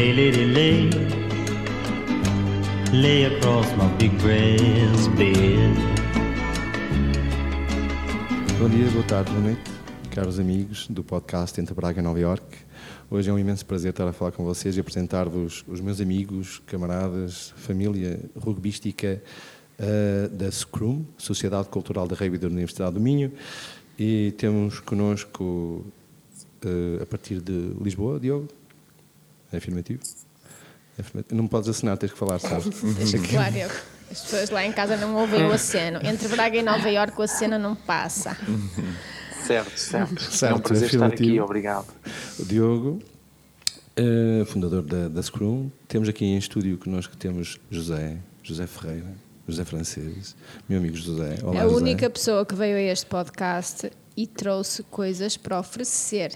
Lay, lady, lay. Lay across my big breast bed. Bom dia, boa tarde, boa noite, caros amigos do podcast Entre Braga e Nova York. Hoje é um imenso prazer estar a falar com vocês e apresentar-vos os meus amigos, camaradas, família rugbística uh, da SCRUM, Sociedade Cultural da Rugby da Universidade do Minho, e temos connosco, uh, a partir de Lisboa, Diogo, é afirmativo? É afirmativo. Não podes assinar, tens que falar, sabes? Claro, eu. As pessoas lá em casa não ouvem o aceno. Entre Braga e Nova Iorque o aceno não passa. Certo, certo. Certo, é um prazer estar afirmativo. aqui, obrigado. O Diogo, eh, fundador da, da Scrum. Temos aqui em estúdio connosco temos José, José Ferreira, José Francês, meu amigo José. Olá, a José. única pessoa que veio a este podcast e trouxe coisas para oferecer.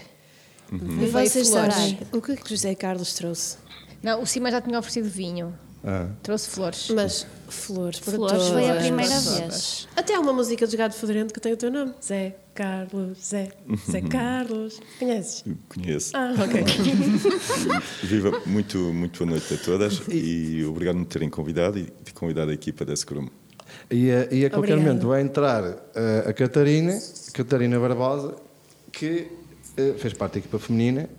E Veio vocês flores. sabem o que é que José Carlos trouxe? Não, o Cima já tinha oferecido vinho. Ah, Trouxe flores. Mas flores para Flores todas. foi a primeira vez. Até há uma música de Gado Fedorento que tem o teu nome. Zé Carlos, Zé, Zé Carlos. Conheces? Conheço. Ah, ok. Viva, muito, muito boa noite a todas e obrigado por me terem convidado e de convidar a equipa da Scrum. e, a, e a qualquer Obrigada. momento vai entrar eh, a Catarina, Catarina Barbosa, que fez parte da equipa feminina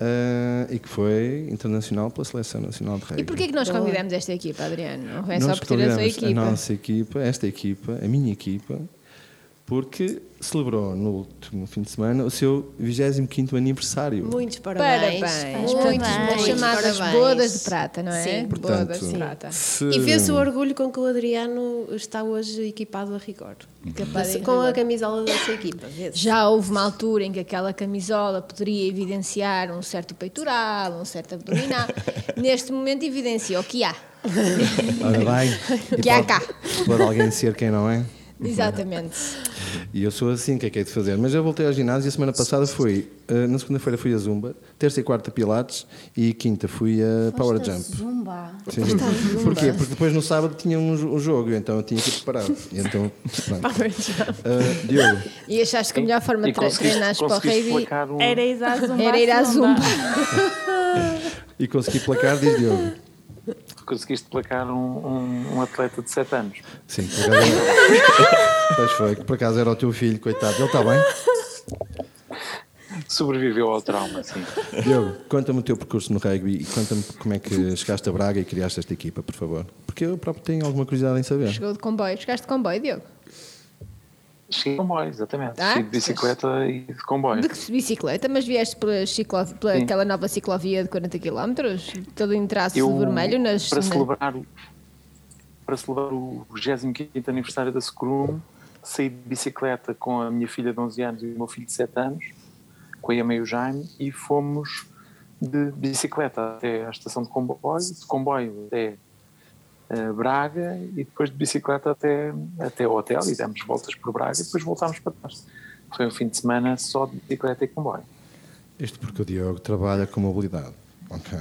eh, e que foi internacional pela Seleção Nacional de Rugby. E porquê que nós convidamos esta equipa, Adriano? Não é só por ter a sua equipa. A nossa equipa, esta equipa, a minha equipa, porque celebrou no último fim de semana o seu 25º aniversário. Muitos parabéns. Parabéns. Muitos, Portanto, as muitos chamadas parabéns. bodas de prata, não é? Sim. bodas de Portanto, prata. se- E vê-se o orgulho com que o Adriano está hoje equipado a rigor. Capaz Com a camisola dessa equipa. vê-se. Já houve uma altura em que aquela camisola poderia evidenciar um certo peitoral, um certo abdominal. Neste momento evidencia o que há. Ora bem, Que há cá. Pode alguém ser quem não é? Exatamente. E eu sou assim, o que é que é de fazer? Mas eu voltei ao ginásio e a semana passada fui, eh, na segunda-feira fui a Zumba, terça e quarta Pilates e quinta fui a Power Foste a Jump. Zumba. Sim, sim. Porquê? Porque depois no sábado tinha um, um jogo, então eu tinha que ir preparado. E então. Power jump. Eh, Diogo, E achaste que a melhor forma de treinar para o placar um... Era ir à Zumba. era ir à Zumba. e consegui placar, diz Diogo. Conseguiste placar um, um, um atleta de 7 anos. Sim, por acaso era... Pois foi, que por acaso era o teu filho, coitado. Ele está bem? Sobreviveu ao trauma, sim. Diogo, conta-me o teu percurso no rugby e conta-me como é que chegaste a Braga e criaste esta equipa, por favor. Porque eu próprio tenho alguma curiosidade em saber. Chegou de comboio. Chegaste de comboio, Diogo? De comboio, exatamente. Ah, de bicicleta e de comboio. De bicicleta, mas vieste pela, ciclo... pela Sim. aquela nova ciclovia de 40 km, todo em traço Eu, vermelho nas. para celebrar, o- para celebrar o 25 aniversário da Scrum, saí de bicicleta com a minha filha de 11 anos e o meu filho de 7 anos, com a Yama e o Jaime, e fomos de bicicleta até à estação de comboio, de comboio até Braga e depois de bicicleta até, até o hotel e demos voltas por Braga e depois voltámos para trás. Foi um fim de semana só de bicicleta e comboio. Isto porque o Diogo trabalha com mobilidade. Ok.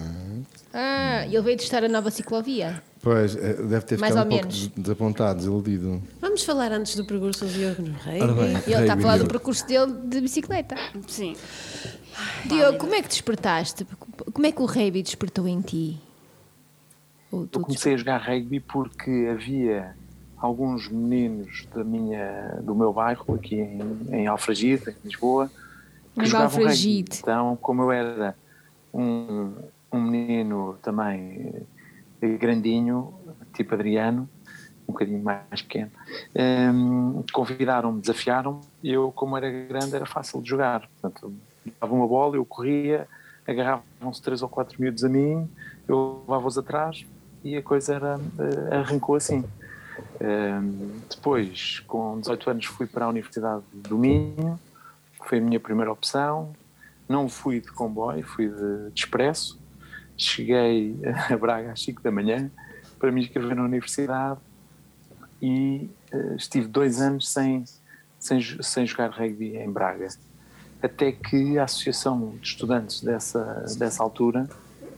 Ah, ele veio testar a nova ciclovia. Pois, eh, deve ter Mais ficado um pouco menos. des- desapontado, desiludido. Vamos falar antes do percurso do Diogo no rei. Bem, Ele está a falar do percurso dele de bicicleta. Sim. Diogo, como é que despertaste? Como é que o rugby despertou em ti? Eu comecei a jogar rugby porque havia alguns meninos da minha, do meu bairro, aqui em, em Alfragide, em Lisboa, que Em jogavam rugby. Alfragide. Então, como eu era um, um menino também eh, grandinho, tipo Adriano, um bocadinho mais pequeno, hum, convidaram-me, desafiaram-me, e eu, como era grande, era fácil de jogar. Portanto, dava uma bola, eu corria, agarravam-se três ou quatro miúdos a mim, eu levava-os atrás e a coisa era, eh, arrancou assim. Hum, depois, com 18 anos, fui para a Universidade do Minho, foi a minha primeira opção. Não fui de comboio, fui de, de expresso. Cheguei a Braga às 5 da manhã para me inscrever na universidade e eh, estive dois anos sem, sem, sem jogar rugby em Braga. Até que a associação de estudantes dessa, dessa altura,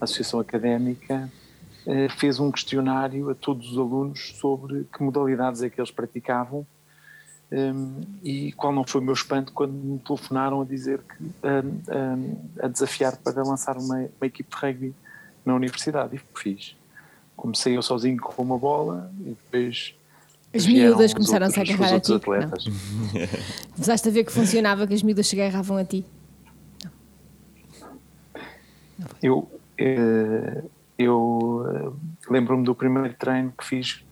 a associação académica, fez um questionário a todos os alunos sobre que modalidades é que eles praticavam um, e qual não foi o meu espanto quando me telefonaram a dizer que um, um, a desafiar para lançar uma, uma equipe de rugby na universidade. E fiz. Comecei eu sozinho com uma bola e depois. As miúdas começaram-se a agarrar a ti? atletas. Começaste a ver que funcionava, que as miúdas se agarravam a ti. Eu, eh, eu eh, lembro-me do primeiro treino que fiz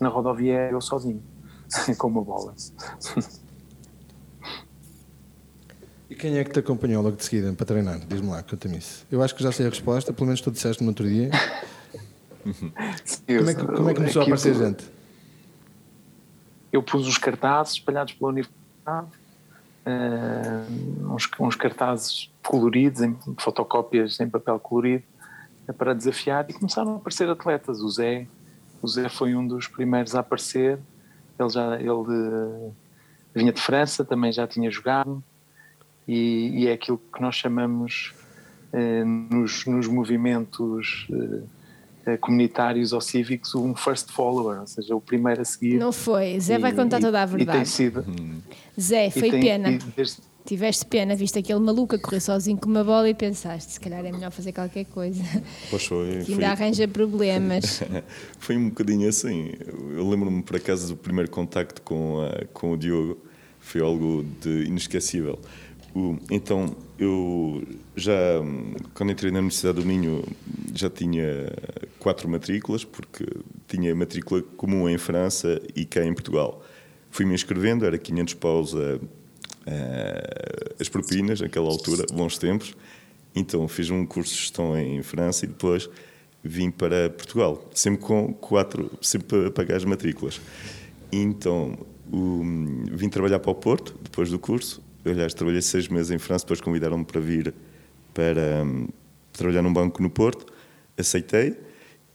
na rodoviária eu sozinho, com uma bola. E quem é que te acompanhou logo de seguida para treinar? Diz-me lá, conta-me isso. Eu acho que já sei a resposta, pelo menos tu disseste no outro dia. Como é que, como é que começou a aparecer gente? eu pus os cartazes espalhados pela universidade, eh, uns, uns cartazes coloridos, em fotocópias em papel colorido, para desafiar e começaram a aparecer atletas. O Zé, o Zé foi um dos primeiros a aparecer. Ele já ele eh, vinha de França, também já tinha jogado e, e é aquilo que nós chamamos eh, nos, nos movimentos eh, comunitários ou cívicos um first follower, ou seja, o primeiro a seguir. Não foi. Zé vai E- contar e- toda a E tem verdade. sido. Zé, e foi tem- pena. e desde- Tiveste pena, viste aquele maluco a correr sozinho com uma bola e pensaste, se calhar é melhor fazer qualquer coisa. Pois foi, Que foi, ainda arranja problemas. foi um bocadinho assim. Eu lembro-me, por acaso, do primeiro contacto com, a- com o Diogo. Foi algo de inesquecível. O- então, eu já, quando entrei na Universidade do Minho, já tinha quatro matrículas, porque tinha matrícula comum em França e cá em Portugal. Fui-me inscrevendo, era 500 paus a, a- as propinas, naquela altura, bons tempos. Então, fiz um curso de gestão em França e depois vim para Portugal, sempre com quatro, sempre a pagar as matrículas. Então, o- vim trabalhar para o Porto, depois do curso. Aliás, trabalhei seis meses em França, depois convidaram-me para vir para hum, trabalhar num banco no Porto. Aceitei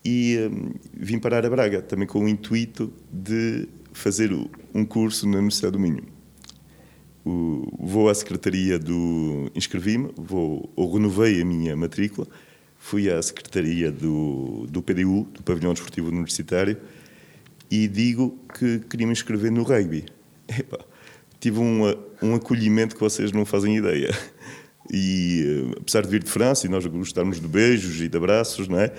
e hum, vim parar a Braga, também com o intuito de fazer um curso na Universidade do Minho. O- vou à secretaria do. inscrevi-me, vou, ou renovei a minha matrícula, fui à secretaria do, do PDU, do Pavilhão Desportivo Universitário, e digo que queria me inscrever no rugby. Tive um, um acolhimento que vocês não fazem ideia. E eh, apesar de vir de França e nós gostarmos de beijos e de abraços, não é?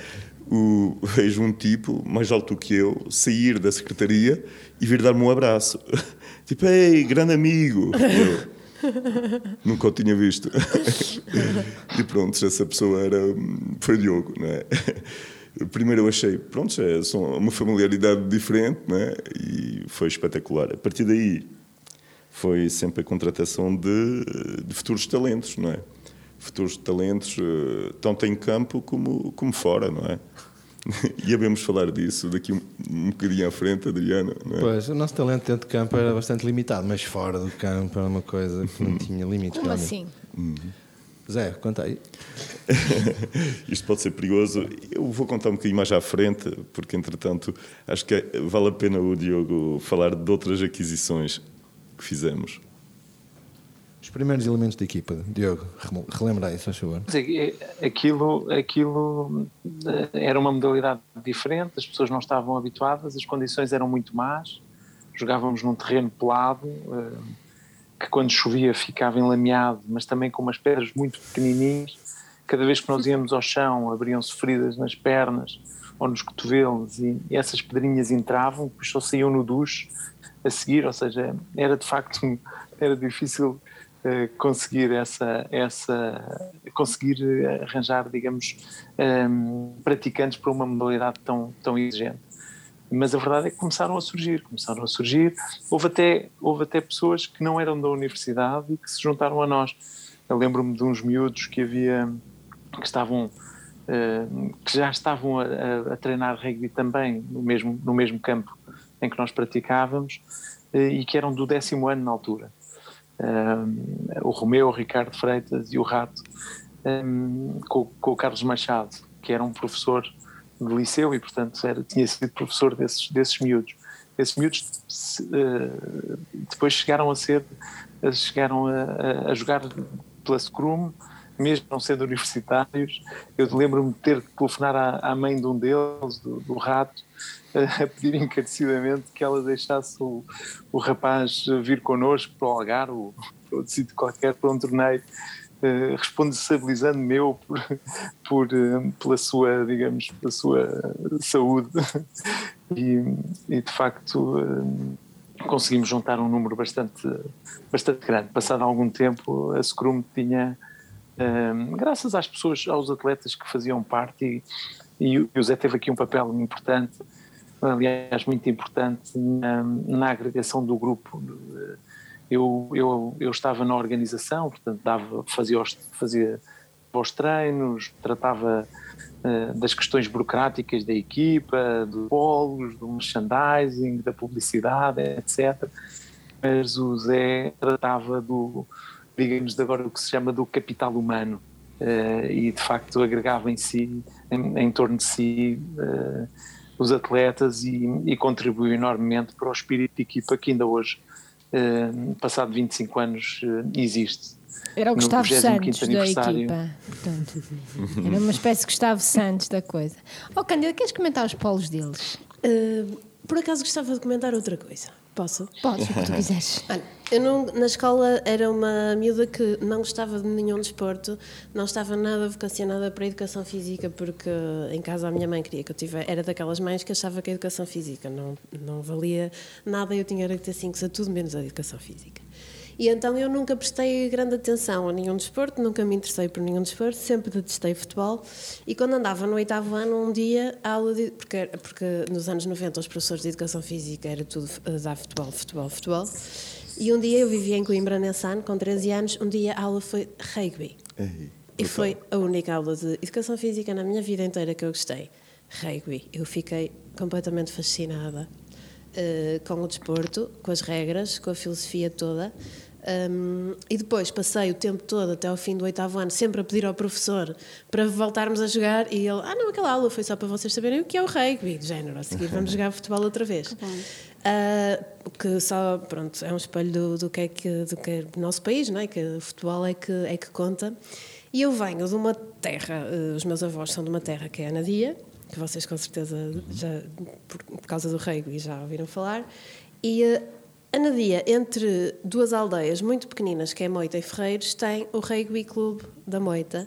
O, vejo um tipo mais alto que eu sair da secretaria e vir dar-me um abraço. Tipo, ei, grande amigo! Eu, nunca o tinha visto. E pronto, essa pessoa era, foi Diogo, não é? Primeiro eu achei, pronto, é uma familiaridade diferente, não é? E foi espetacular. A partir daí foi sempre a contratação de, de futuros talentos, não é? Futuros talentos, eh, tanto em campo como, como fora, não é? E havemos falar disso daqui um, um bocadinho à frente, Adriana, não é? Pois, o nosso talento dentro de campo era bastante limitado, mas fora do campo era uma coisa que não tinha limites. Como realmente. assim? Zé, conta aí. Isto pode ser perigoso. Eu vou contar um bocadinho mais à frente, porque entretanto acho que vale a pena o Diogo falar de outras aquisições que fizemos. Os primeiros elementos da equipa, Diogo, relembra se faz favor. É- Aquilo, aquilo eh, era uma modalidade diferente, as pessoas não estavam habituadas, as condições eram muito más, jogávamos num terreno pelado, eh, que quando chovia ficava enlameado, mas também com umas pedras muito pequenininhas. Cada vez que nós íamos ao chão, abriam-se feridas nas pernas ou nos cotovelos e, essas pedrinhas entravam, depois só saíam no duche a seguir, ou seja, era de facto era difícil conseguir essa essa conseguir eh, arranjar digamos ehm, praticantes para uma modalidade tão tão exigente. Mas a verdade é que começaram a surgir começaram a surgir. Houve até houve até pessoas que não eram da universidade e que se juntaram a nós. Eu lembro-me de uns miúdos que havia que estavam eh, que já estavam a, a- treinar rugby também no mesmo no mesmo campo em que nós praticávamos eh, e que eram do décimo ano na altura um, o Romeu, o Ricardo Freitas e o Rato, um, com, com o Carlos Machado, que era um professor de liceu e, portanto, era, tinha sido professor desses, desses miúdos. Esses miúdos uh, depois chegaram a ser, chegaram a, a jogar pela Scrum, mesmo não sendo universitários. Eu lembro-me de ter que telefonar à, à mãe de um deles, do, do Rato, a pedir encarecidamente que ela deixasse o, o rapaz vir connosco para o Algarve, ou para outro sítio qualquer, para um torneio, uh, responsabilizando-me eu por, por, uh, pela sua, digamos, pela sua saúde. e, e de facto uh, conseguimos juntar um número bastante, bastante grande. Passado algum tempo, a Scrum tinha, graças às pessoas, aos atletas que faziam parte, e, e o Zé teve aqui um papel importante, aliás, muito importante na, na agregação do grupo eu, eu, eu estava na organização, portanto, dava, fazia, os, fazia os treinos, tratava uh, das questões burocráticas da equipa, dos polos, do merchandising, da publicidade, etc. Mas o Zé tratava do, digamos, de agora o que se chama do capital humano. Uh, e de facto agregava em si, em, em torno de si, uh, os atletas e, e contribuiu enormemente para o espírito de equipa que ainda hoje uh, passado 25 anos, uh, existe. Era o Gustavo Santos da equipa. Portanto, era uma espécie de Gustavo Santos da coisa. Oh, Cândida, queres comentar os polos deles? Uh, por acaso gostava de comentar outra coisa. Posso? Podes, o que tu quiseres. Olha, eu não, na escola era uma miúda que não gostava de nenhum desporto, não estava nada vocacionada para a educação física, porque em casa a minha mãe queria que eu tivesse. Era daquelas mães que achava que a educação física não, não valia nada, eu tinha que ter 5 a tudo menos a educação física. E então eu nunca prestei grande atenção a nenhum desporto, nunca me interessei por nenhum desporto, sempre detestei futebol. E quando andava no oitavo ano, um dia, a aula de. Porque, porque nos anos 90 os professores de educação física era tudo dar futebol, futebol, futebol. E um dia eu vivia em Coimbra, nesse ano, com 13 anos, um dia a aula foi rugby. Ei, e foi a única aula de educação física na minha vida inteira que eu gostei. Rugby. Eu fiquei completamente fascinada uh, com o desporto, com as regras, com a filosofia toda. Um, e depois passei o tempo todo, até ao fim do oitavo ano, sempre a pedir ao professor para voltarmos a jogar. E ele, ah, não, aquela aula foi só para vocês saberem o que é o rugby, de género. A seguir vamos jogar futebol outra vez. Uh, que só, pronto, é um espelho do, do, que é que, do que é o nosso país, não é? Que o futebol é que, é que conta. E eu venho de uma terra, uh, os meus avós são de uma terra que é a Anadia, que vocês com certeza já, por, por causa do rugby, já ouviram falar. E uh, Anadia, entre duas aldeias muito pequeninas, que é Moita e Ferreiros, tem o Rugby Clube da Moita,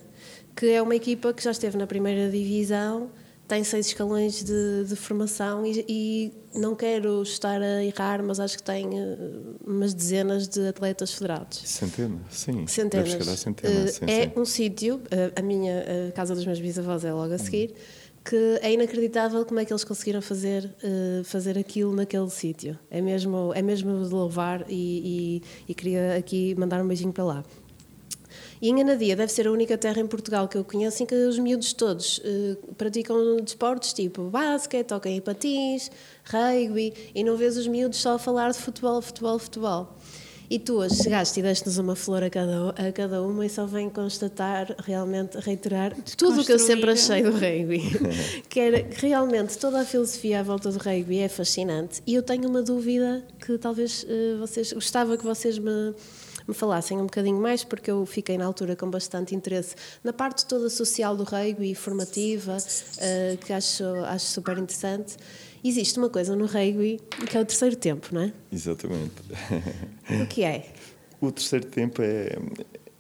que é uma equipa que já esteve na primeira divisão, tem seis escalões de, de formação e, e, não quero estar a errar, mas acho que tem uh, umas dezenas de atletas federados. Centenas, sim. Centenas. Deve chegar a centenas, uh, sim, é sim. um sítio, uh, a minha a casa dos meus bisavós é logo a seguir. Hum que é inacreditável como é que eles conseguiram fazer, fazer aquilo naquele sítio. É mesmo, é mesmo de louvar e, e, e, queria aqui mandar um beijinho para lá. E em Anadia deve ser a única terra em Portugal que eu conheço em que os miúdos todos uh, praticam desportos tipo basquete, tocam em patins, rugby, e não vês os miúdos só a falar de futebol, futebol, futebol. E tu hoje chegaste e deste-nos uma flor a cada, a cada uma e só vem constatar, realmente, reiterar tudo o que eu sempre achei do rugby. que era realmente toda a filosofia à volta do rugby é fascinante. E eu tenho uma dúvida que talvez uh, vocês. gostava que vocês me me falassem um bocadinho mais, porque eu fiquei na altura com bastante interesse na parte toda social do rugby, formativa, uh, que acho, acho super interessante. Existe uma coisa no rugby que é o terceiro tempo, não é? Exatamente. O que é? O terceiro tempo é,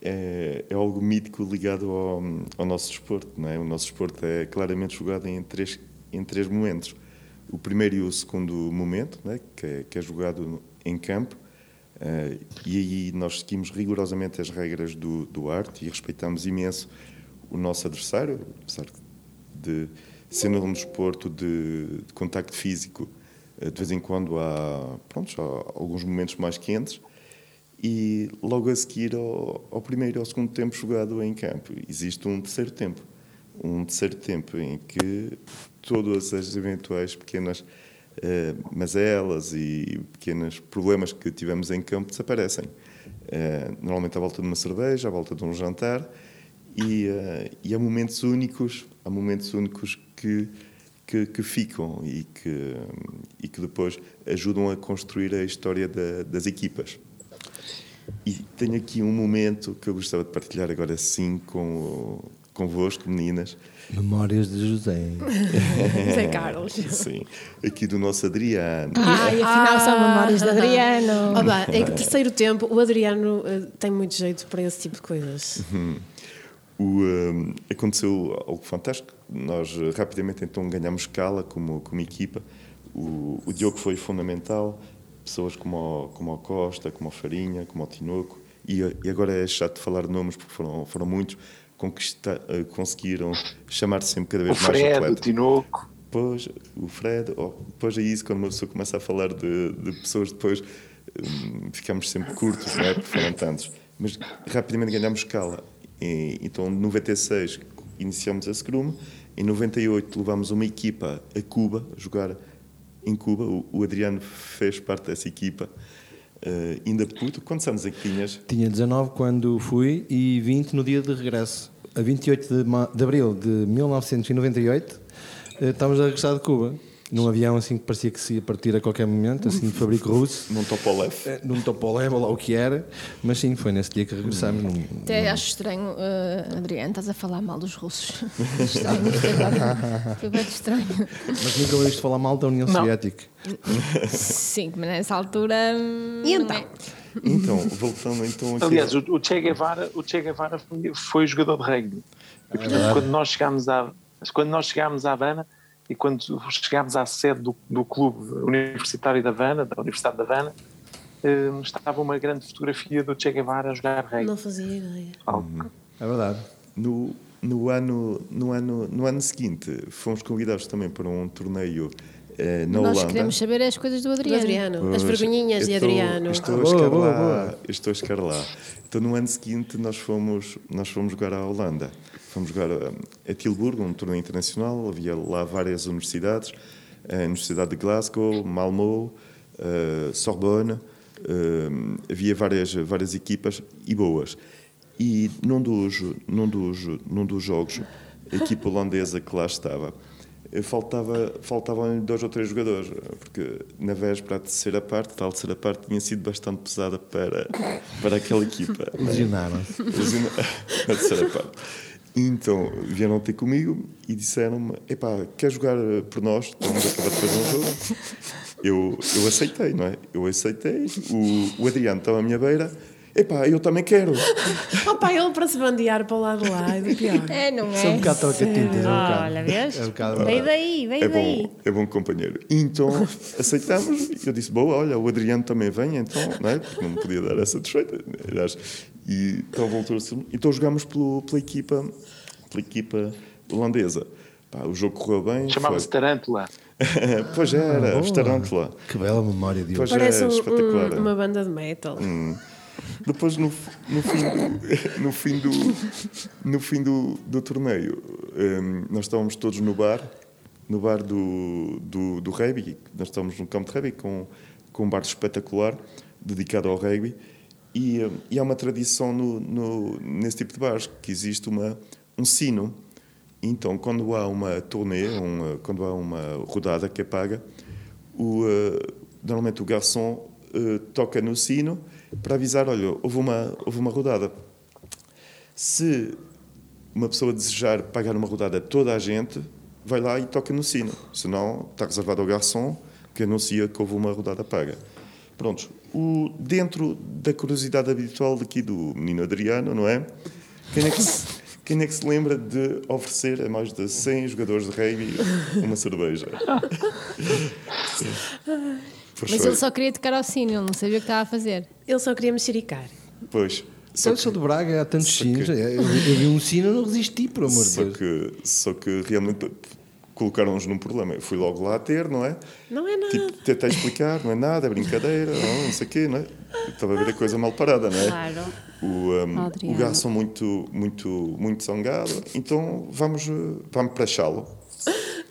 é, é algo mítico ligado ao, ao, nosso desporto, não é? O nosso desporto é claramente jogado em três, em três momentos. O primeiro e o segundo momento, é? que, é, que é jogado em campo, uh, e aí nós seguimos rigorosamente as regras do, do arte e respeitamos imenso o nosso adversário, apesar de sendo um desporto de, de contacto físico, eh, de vez em quando há, pronto, há alguns momentos mais quentes e logo a seguir ao, ao, primeiro e ao segundo tempo jogado em campo. Existe um terceiro tempo um terceiro tempo em que todas as eventuais pequenas eh, mazelas e pequenos problemas que tivemos em campo desaparecem eh, normalmente à volta de uma cerveja à volta de um jantar e, uh, e há momentos únicos há momentos únicos que, que, que, ficam e que, e que depois ajudam a construir a história da, das equipas. E tenho aqui um momento que eu gostava de partilhar agora sim com, convosco, meninas. Memórias de José. José Carlos. Sim, aqui do nosso Adriano. Ai, afinal são memórias de Adriano. Oh, pá, é que terceiro tempo, o Adriano eh, tem muito jeito para esse tipo de coisas. O, um, aconteceu algo fantástico. Nós uh, rapidamente então ganhamos escala como, como equipa. O, o Diogo foi fundamental. Pessoas como o, como o Costa, como o Farinha, como o Tinoco. E, uh, e agora é chato falar de nomes porque foram, foram muitos. Conquista, uh, conseguiram chamar sempre cada O vez mais Fred, o atleta. Tinoco. Depois, o Fred, oh, depois é isso, quando uma pessoa começa a falar de, de pessoas, depois hum, ficamos sempre curtos, não é? Porque foram tantos. Mas rapidamente ganhamos escala. E, então, em 96, iniciamos a Scrum. Em 98, levámos uma equipa a Cuba, a jogar em Cuba. O, o Adriano fez parte dessa equipa. Uh, ainda puto, quantos anos é que tinhas? Tinha 19 quando fui e 20 no dia de regresso. A 28 de, de abril de 1998, eh, estávamos a regressar de Cuba. Num avião assim que parecia que se ia partir a qualquer momento, assim de fabrico russo. Num Topolef. Eh, Num topolé, ou lá o que era. Mas sim, foi nesse dia que regressámos. num- Até acho estranho, eh, Adriano, estás a falar mal dos russos. estranho. Foi bem estranho. Mas nunca ouviste falar mal da União Não. Soviética. Sim, mas nessa altura. hum, E não então? é. Então, voltando então aqui. Aliás, o, o Che Guevara, o che Guevara foi, foi jogador de rugby. E, portanto, quando nós chegámos à quando nós chegámos à Havana e quando chegámos à sede do, do clube universitário da Havana, da Universidade da Havana, eh, estava uma grande fotografia do Che Guevara a jogar rugby. Não fazia ideia. Algo- É verdade. No, no, ano, no, ano, no ano seguinte, fomos convidados também para um torneio eh, na Nós Holanda. queremos saber as coisas do Do Adriano. Adriano, as vergonhinhas de estou- Adriano. Estou a Ah, boa, chegar boa, lá. boa. Estou a chegar lá. Então, no ano seguinte, nós fomos, nós fomos jogar à Holanda. Fomos jogar a, a Tilburgo, um torneio internacional. Havia lá várias universidades. A Universidade de Glasgow, Malmö, Sorbonne. havia várias, várias equipas e boas. E num dos, num dos, num dos jogos, a equipa holandesa que lá estava, eh, faltava, faltavam dois ou três jogadores, porque na véspera a terceira parte, tal terceira parte, tinha sido bastante pesada para, para aquela equipa. Lesionaram-se. A terceira parte. E Então vieram ter comigo e disseram-me: Epá, quer jogar eh, por nós? Estamos a acabar de fazer um jogo. Eu, eu aceitei, não é? Eu aceitei. O, o Adriano estava à minha beira. Epá, eu também quero. Opa, ele para se bandear para o lado de lá é do pior. É, não Isso é um é? bocado troca-tintas. É um bocado. Olha, vês? É um bocado. Veio daí, veio É daí. bom, é bom companheiro. E então aceitamos. E eu disse: Boa, olha, o Adriano também vem, então, não é? Porque não me podia dar essa desfeita. E então voltou-se. Então jogámos pelo, pela, equipa, pela equipa holandesa. Pá, o jogo correu bem. Chamava-se foi- Tarântula. pois era, os Tarântula. Que bela memória de hoje. Parece é, um- espetacular. um- uma banda de metal. Depois, no, no fim, do, no fim, do, no fim do, do torneio, hum, nós estávamos todos no bar, no bar do, do, do rugby. Nós estávamos no campo de rugby com, com um bar espetacular dedicado ao rugby. E, e há uma tradição no, no, nesse tipo de bares que existe uma, um sino. Então, quando há uma turnê, uma, quando há uma rodada que é paga, o, eh, normalmente o garçom eh, toca no sino para avisar, olha, houve uma, houve uma rodada. Se uma pessoa desejar pagar uma rodada a toda a gente, vai lá e toca no sino. Senão está reservado ao garçom que anuncia que houve uma rodada paga. Pronto, o, dentro da curiosidade habitual daqui do menino Adriano, não é? Quem é que se, quem é que se lembra de oferecer a mais de 100 jogadores de rugby uma cerveja? Pois Mas foi. ele só queria tocar ao sino, ele não sabia o que estava a fazer. Ele só queria mexericar. Pois. Só Eu sou de Braga, há tantos sinos. que- Eu, eu vi um sino e não resisti, por amor de Deus. que, só que realmente colocaram-nos num problema. Eu fui logo lá ter, não é? Não é nada. Tipo, tentar explicar, não é nada, é brincadeira, não, não sei o quê, não é? Estava a ver a coisa mal parada, não é? Claro. O, um, o garçom muito, muito, muito zangado, então vamos, eh, vamos para lo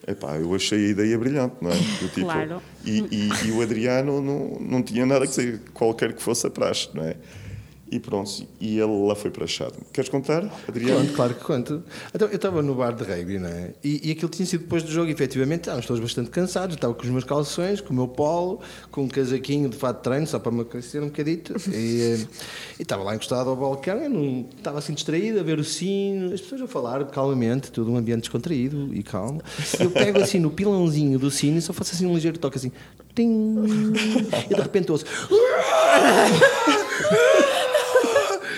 Epá, eu achei a ideia brilhante, não é? Do tipo, Claro. E, e, e o Adriano não, não tinha nada que dizer, qualquer que fosse a praxe, não é? E pronto, e ele lá foi para Chado. Queres contar, Adriano? Conto, claro que conto. Então, eu estava no bar de rugby, não é? E, e aquilo tinha sido depois do jogo, e efetivamente estávamos todos bastante cansados. Estava com os meus calções, com o meu polo, com um casaquinho de fato de treino, só para me aquecer um bocadito. E, eh, e estava lá encostado ao balcão, eu não, estava assim distraído a ver o sino, as pessoas a falar calmamente, todo um ambiente descontraído e calmo. Eu pego assim no pilãozinho do sino e só faço assim um ligeiro toque assim. Tim, e de repente ouço.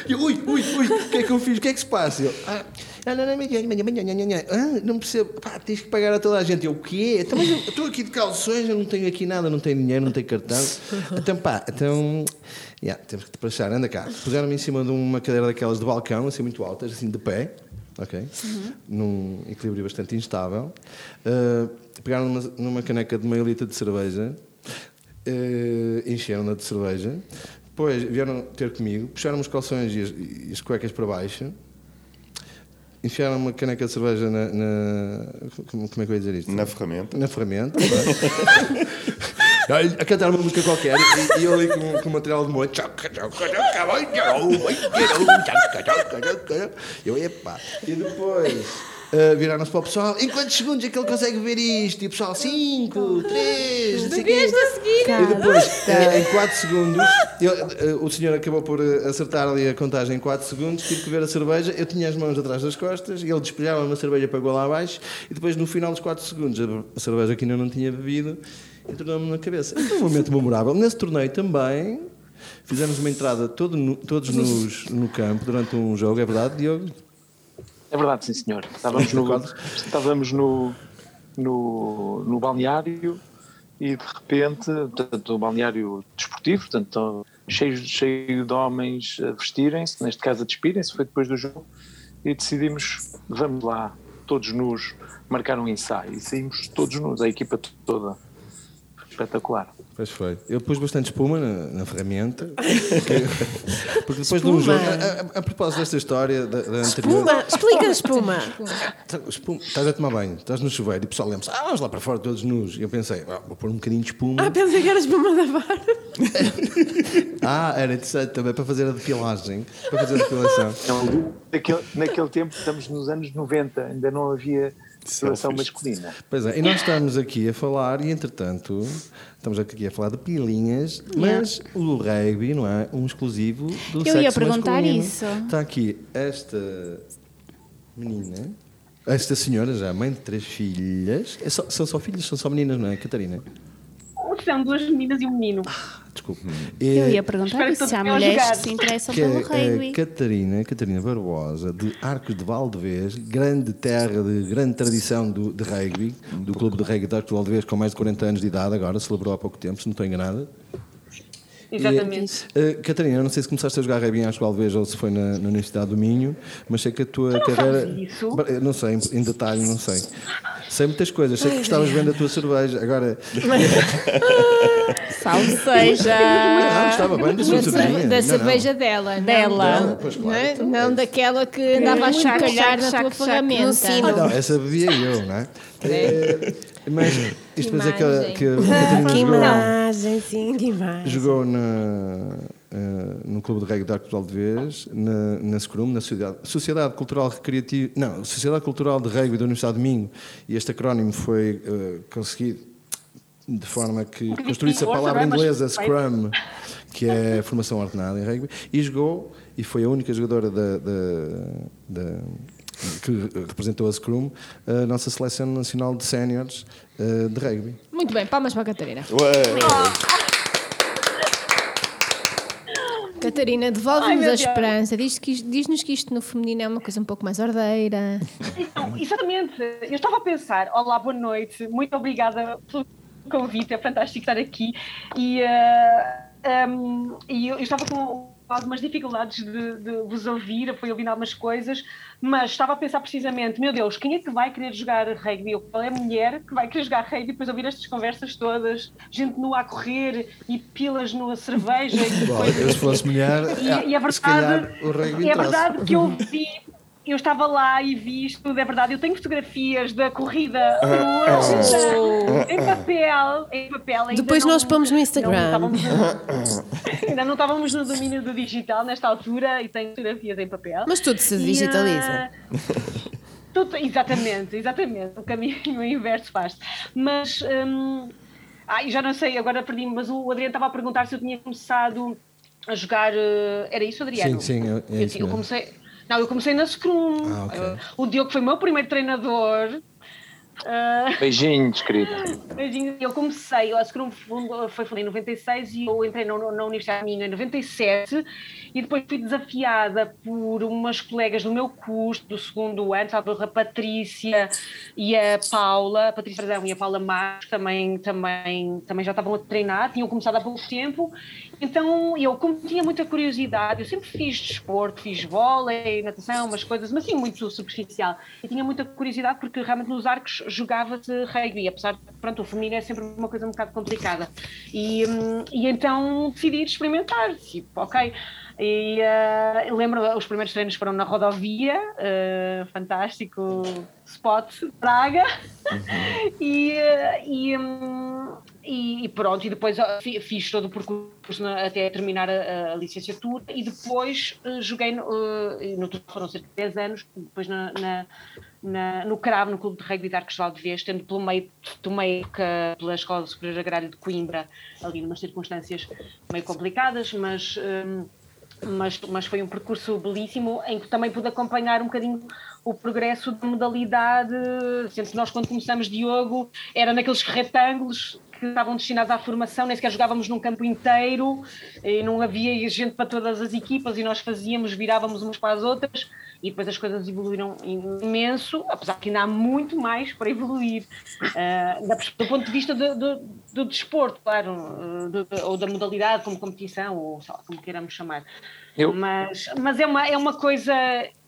E eu, ui, ui, ui, o que é que eu fiz? O que é que se passa? Eu, ah, não, não, ah, percebo, pá, tens que pagar a toda a gente. Eu, o quê? Então, mas eu estou aqui de calções, eu não tenho aqui nada, não tenho dinheiro, não tenho cartão. Então, pá, então, yeah, temos que te despachar, anda cá. Puseram-me em cima de uma cadeira daquelas de balcão, assim, muito altas, assim, de pé, ok? Num equilíbrio bastante instável. Uh, pegaram numa, numa caneca de meio litro de cerveja, uh, encheram-na de cerveja, depois vieram ter comigo, puxaram os calções e as, e as cuecas para baixo, enfiaram uma caneca de cerveja na. na como, como é que eu ia dizer isto? Na ferramenta. Na ferramenta, a cantar uma música qualquer e, e eu ali com, com o material de moito. Eu, epá. E depois. Uh, viraram-se para o pessoal, em quantos segundos é que ele consegue ver isto? E o pessoal, 5, 3, não sei quê. E depois, em 4 segundos, eu, uh, o senhor acabou por acertar ali a contagem em 4 segundos, tive que ver a cerveja, eu tinha as mãos atrás das costas, e ele despejava uma cerveja para lá abaixo, e depois no final dos 4 segundos, a cerveja que ainda não tinha bebido, entrou-me na cabeça. Foi um momento memorável. Nesse torneio também, fizemos uma entrada todo no, todos nos, no campo durante um jogo, é verdade, Diogo? É verdade, sim, senhor. Estávamos no, estávamos no, no, no balneário e de repente, portanto, o balneário desportivo, portanto, cheio, cheio de homens a vestirem-se, neste caso a despirem-se, foi depois do jogo, e decidimos, vamos lá, todos nus, marcar um ensaio, e saímos todos nus, a equipa toda. Espetacular. Pois foi. Eu pus bastante espuma na, na ferramenta. Porque, porque depois de um jogo. A, a, a, propósito desta história da, da anterior. Espuma! Explica a espuma! espuma. Estás a tomar banho, estás no chuveiro e o pessoal lembra-se, ah, vamos lá para fora todos nus. E eu pensei, ah, vou pôr um bocadinho de espuma. Ah, pensei que era espuma da vara. ah, era interessante também para fazer a depilagem, para fazer a depilação. Não, naquele, naquele tempo, estamos nos anos 90, ainda não havia depilação masculina. Pois é, e nós estamos aqui a falar, e entretanto, estamos aqui a falar de pilinhas, mas o rugby não é um exclusivo do Eu sexo ia perguntar masculino. isso. Está aqui esta menina, esta senhora já, mãe de três filhas. É só, são só filhas, são só meninas, não é, Catarina? São duas meninas e um menino. Ah, desculpe. Eu ia perguntar se há mulheres que se interessam que pelo é rugby. Catarina, Catarina Barbosa, de Arcos de Valdevez, grande terra de grande tradição do, de rugby, do Clube de Rugby de Arcos de Valdevez, com mais de 40 anos de idade agora, celebrou há pouco tempo, se não estou enganada. Exatamente. E, uh, Catarina, não sei se começaste a jogar rugby Arcos de Valdevez ou se foi na, na, Universidade do Minho, mas sei que a tua não carreira... Isso? Não sei, em detalhe, não sei. Sei muitas coisas, sei que gostavas bem da tua cerveja. Agora. Salve seja! Ah, gostava bem da sua cerveja. Da cerveja não. dela. Dela. Não, pois, claro, não, então, não daquela que andava a chacalhar na tua ferramenta. Ah, não, essa bebia eu, não é? Mas isto para dizer que, que a Catarina que imagem, sim, que imagem. Jogou na, uh, no Clube de Reggae de Arcos de Valdevez, na, na SCRUM, na Sociedade, Sociedade Cultural Recreativa, não, Sociedade Cultural de Reggae da Universidade de Minho, e este acrónimo foi uh, conseguido de forma que construísse a palavra inglesa Scrum, que é formação ordenada em rugby, e jogou, e foi a única jogadora da, da, da que representou a Scrum, a nossa seleção nacional de séniores uh, de rugby. Muito bem, palmas para a Catarina. Ué. Catarina, devolve-nos a esperança. Diz-nos que, diz que isto no feminino é uma coisa um pouco mais ordeira. Não, exatamente. Eu estava a pensar, olá, boa noite, muito obrigada pelo convite, é fantástico estar aqui. E, uh, eh, um, ehm, e eu, eu estava com algumas dificuldades de, de, vos ouvir, fui ouvindo algumas coisas, mas estava a pensar precisamente, meu Deus, quem é que vai querer jogar rugby? Qual é a mulher que vai querer jogar rugby depois ouvir estas conversas todas, gente nua a correr e pilas numa cerveja e Bom, eu se fosse mulher, e, e a verdade, é verdade que eu vi eu estava lá e vi isto tudo, é verdade. Eu tenho fotografias da corrida oh. em papel, em papel. Depois nós pomos no Instagram. Não, ainda não estávamos no domínio do digital nesta altura e tenho fotografias em papel. Mas tudo se digitaliza. E, uh, tudo, exatamente, exatamente. O caminho inverso faz. Mas. Um, ah, já não sei, agora perdi-me, mas o Adriano estava a perguntar se eu tinha começado a jogar. Uh, era isso, Adriano? Sim, sim, é. Eu, eu comecei. Não, eu comecei na Scrum. Ah, okay. O Diogo foi o meu primeiro treinador. Uh... Beijinhos, querida. Beijinhos. Eu comecei, a Scrum foi fundada em 96 e eu entrei na, na Universidade Minho em 97 e depois fui desafiada por umas colegas do meu curso do segundo ano, sabe, a Patrícia e a Paula, a Patrícia Perdão e a Paula Marques também, também, também já estavam a treinar, tinham começado há pouco tempo então, eu, como tinha muita curiosidade, eu sempre fiz desporto, fiz vôlei, natação, umas coisas, mas assim, muito superficial. E tinha muita curiosidade porque realmente nos arcos jogava-se rugby, apesar de, pronto, o feminino é sempre uma coisa um bocado complicada. E, hum, e então decidi experimentar, tipo, ok. E uh, lembro, os primeiros treinos foram na rodovia, uh, fantástico spot, Praga. Uhum. e, uh, e um, e, e, pronto, e depois fiz todo o percurso até terminar a, a licenciatura e depois uh, joguei, no, uh, no foram cerca de 10 anos, depois na, na, na, no CRAV, no Clube de Rugby de de Valdevez, tendo pelo meio, tomei pela Escola Superior Agrária de Coimbra, ali numas circunstâncias meio complicadas, mas... Um, mas, mas foi um percurso belíssimo em que também pude acompanhar um bocadinho o progresso da modalidade. Sempre nós, quando começamos Diogo, era naqueles retângulos que estavam destinados à formação, nem sequer jogávamos num campo inteiro, e não havia gente para todas as equipas e nós fazíamos, virávamos umas para as outras e depois as coisas evoluíram imenso, apesar que ainda há muito mais para evoluir, uh, do ponto de vista do, do, do desporto, claro, do, ou da modalidade como competição, ou lá, como queiramos chamar. Eu... Mas, mas é, uma, é uma coisa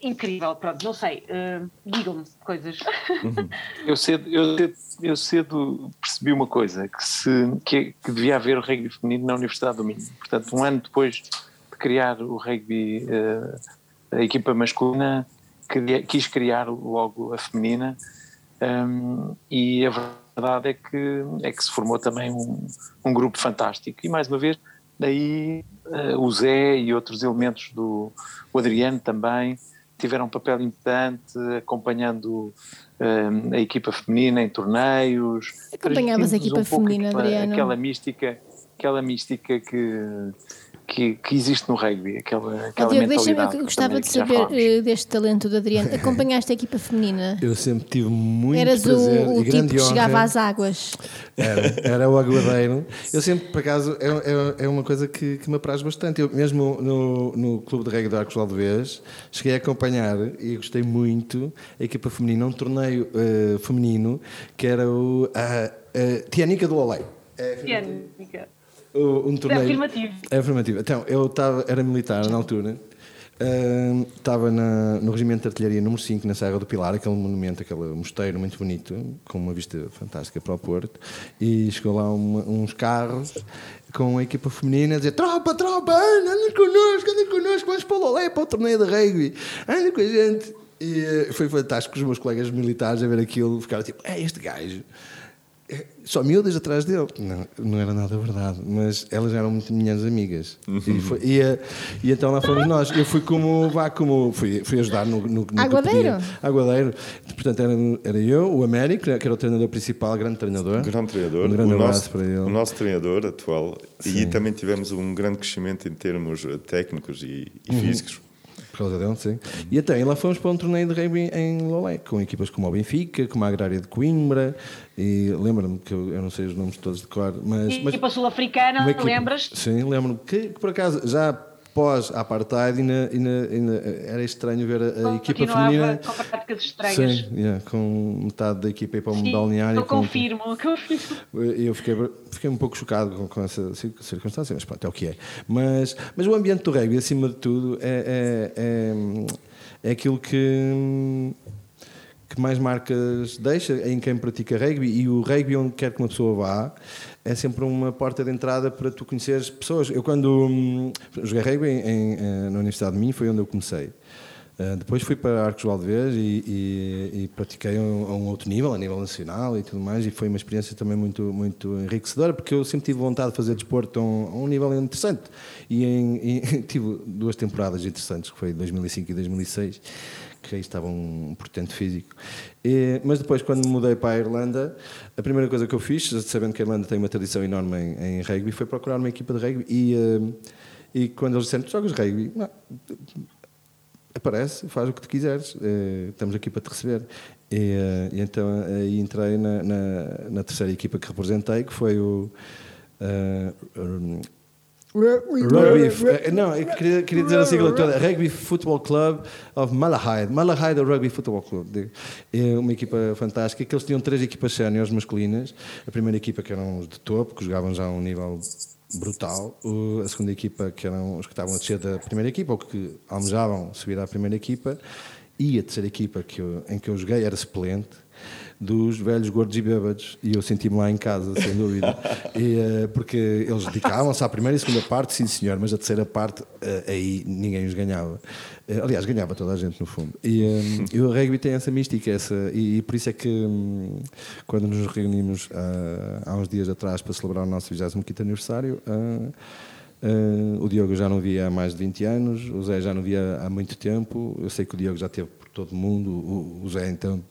incrível, pronto, não sei, uh, digam-me coisas. Uhum. Eu, cedo, eu, cedo, eu cedo percebi uma coisa, que, se, que, que devia haver o rugby feminino na Universidade do Minho. Portanto, um ano depois de criar o rugby, uh, a equipa masculina, queria, quis criar logo a feminina um, e a verdade é que, é que se formou também um, um grupo fantástico. E mais uma vez, daí uh, o Zé e outros elementos do o Adriano também tiveram um papel importante acompanhando um, a equipa feminina em torneios. Acompanhavas a equipa um feminina, Adriano? Aquela mística, aquela mística que que, que, existe no rugby, aquela, aquela Diogo, mentalidade. Eu gostava de saber uh, deste talento do Adriano. Acompanhaste a equipa feminina? Eu sempre tive muito Eras prazer o, o e tipo que chegava às águas. Era, era o aguadeiro. Eu sempre, por acaso, é, é, é uma coisa que, que, me apraz bastante. Eu mesmo no, no Clube de Rugby de Arcos Valdevez, cheguei a acompanhar e gostei muito a equipa feminina, um torneio uh, feminino que era o, a, a Tianica do Olé. É, Tianica um torneio. É afirmativo. É afirmativo. Então, eu tava, era militar na altura, estava uh, no Regimento de Artilharia número 5, na Serra do Pilar, aquele monumento, aquele mosteiro muito bonito, com uma vista fantástica para o Porto, e chegou lá uma, uns carros com a equipa feminina a dizer tropa, tropa, anda, anda connosco, anda connosco, vamos para o Lolé, para o torneio de rugby, anda com a gente. E uh, foi fantástico os meus colegas militares a ver aquilo, ficaram tipo, é este gajo só miúdas atrás dele. Não, não era nada verdade, mas elas eram muito minhas amigas. Uhum. E, foi, e, eh, e, então lá fomos nós. Eu fui como, vá, como fui, fui ajudar no, no, no Aguadeiro. Aguadeiro. Portanto, era, era eu, o Américo, que era o treinador principal, grande treinador. Grande treinador. Um grande o abraço nosso, para ele. O nosso treinador atual. Sim. E também tivemos um grande crescimento em termos técnicos e, e uhum. Físicos causa dele, sim. E até lá fomos para um torneio de rugby em Lolé, com equipas como o Benfica, como a Agrária de Coimbra, e lembro-me que eu, eu, não sei os nomes todos de cor, mas. E equipa sul-africana, lembras? Sim, lembro-me que, que, por acaso já pós-apartheid era estranho ver a, a equipa feminina. com práticas estranhas. Sim, yeah, com metade da equipa ir para o balneário. Eu confirmo, com... confirmo. Eu fiquei, fiquei um pouco chocado com, com, essa circunstância, mas pronto, é o que é. Mas, mas o ambiente do rugby, acima de tudo, é, é, é, é aquilo que que mais marcas deixa em quem pratica rugby e o rugby onde quer que uma pessoa vá é sempre uma porta de entrada para tu conheceres pessoas. Eu quando hum, joguei rugby em, em, eh, na Universidade de Minho foi onde eu comecei. Uh, depois fui para Arcos Valdevez e, e, e pratiquei a um, um, outro nível, a nível nacional e tudo mais, e foi uma experiência também muito, muito enriquecedora, porque eu sempre tive vontade de fazer desporto a um, a um nível interessante. E, em, e tive duas temporadas interessantes, que foi 2005 e 2006 que aí estava um portento físico. E, mas depois, quando me mudei para a Irlanda, a primeira coisa que eu fiz, sabendo que a Irlanda tem uma tradição enorme em, em rugby, foi procurar uma equipa de rugby. E, uh, e quando eles disseram, jogas rugby? Não, aparece, faz o que tu quiseres, uh, estamos aqui para te receber. E, uh, e então aí entrei na, na, na, terceira equipa que representei, que foi o. Um, Rugby, eh, não, eu queria, queria dizer a sigla toda: Rugby Football Club of Malahide. Malahide Rugby Football Club. É uma equipa fantástica. Que eles tinham três equipas séniores masculinas. A primeira equipa, que eram os de topo, que jogavam já a um nível brutal. A segunda equipa, que eram os que estavam a descer da primeira equipa, ou que almejavam subir à primeira equipa. E a terceira equipa que eu, em que eu joguei era suplente dos velhos gordos e bêbados e eu senti-me lá em casa, sem dúvida. E, uh, porque eles dedicavam-se à primeira e segunda parte, sim senhor, mas a terceira parte uh, aí ninguém os ganhava. Uh, aliás, ganhava toda a gente no fundo. E, um, e o rugby tem essa mística, essa, e, e por isso é que um, quando nos reunimos há uns dias atrás para celebrar o nosso 25 aniversário. Uh, o Diogo já não via há mais de 20 anos, o Zé já não via há muito tempo. Eu sei que o Diogo já teve por todo o mundo, o, o Zé então